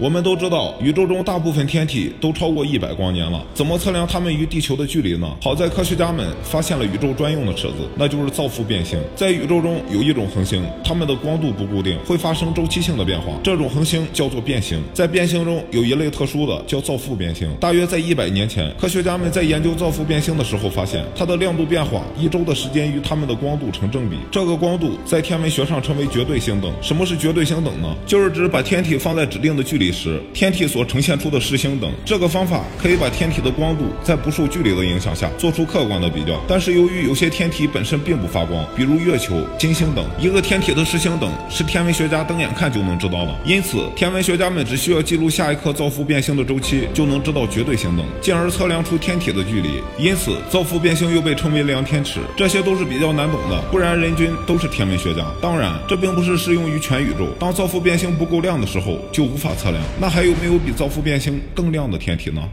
我们都知道，宇宙中大部分天体都超过一百光年了，怎么测量它们与地球的距离呢？好在科学家们发现了宇宙专用的尺子，那就是造父变星。在宇宙中有一种恒星，它们的光度不固定，会发生周期性的变化，这种恒星叫做变星。在变星中有一类特殊的，叫造父变星。大约在一百年前，科学家们在研究造父变星的时候，发现它的亮度变化一周的时间与它们的光度成正比。这个光度在天文学上称为绝对星等。什么是绝对星等呢？就是指把天体放在指定的距离。时，天体所呈现出的视星等，这个方法可以把天体的光度在不受距离的影响下做出客观的比较。但是由于有些天体本身并不发光，比如月球、金星等，一个天体的视星等是天文学家瞪眼看就能知道的。因此，天文学家们只需要记录下一颗造父变星的周期，就能知道绝对星等，进而测量出天体的距离。因此，造父变星又被称为量天尺。这些都是比较难懂的，不然人均都是天文学家。当然，这并不是适用于全宇宙。当造父变星不够亮的时候，就无法测量。那还有没有比造父变星更亮的天体呢？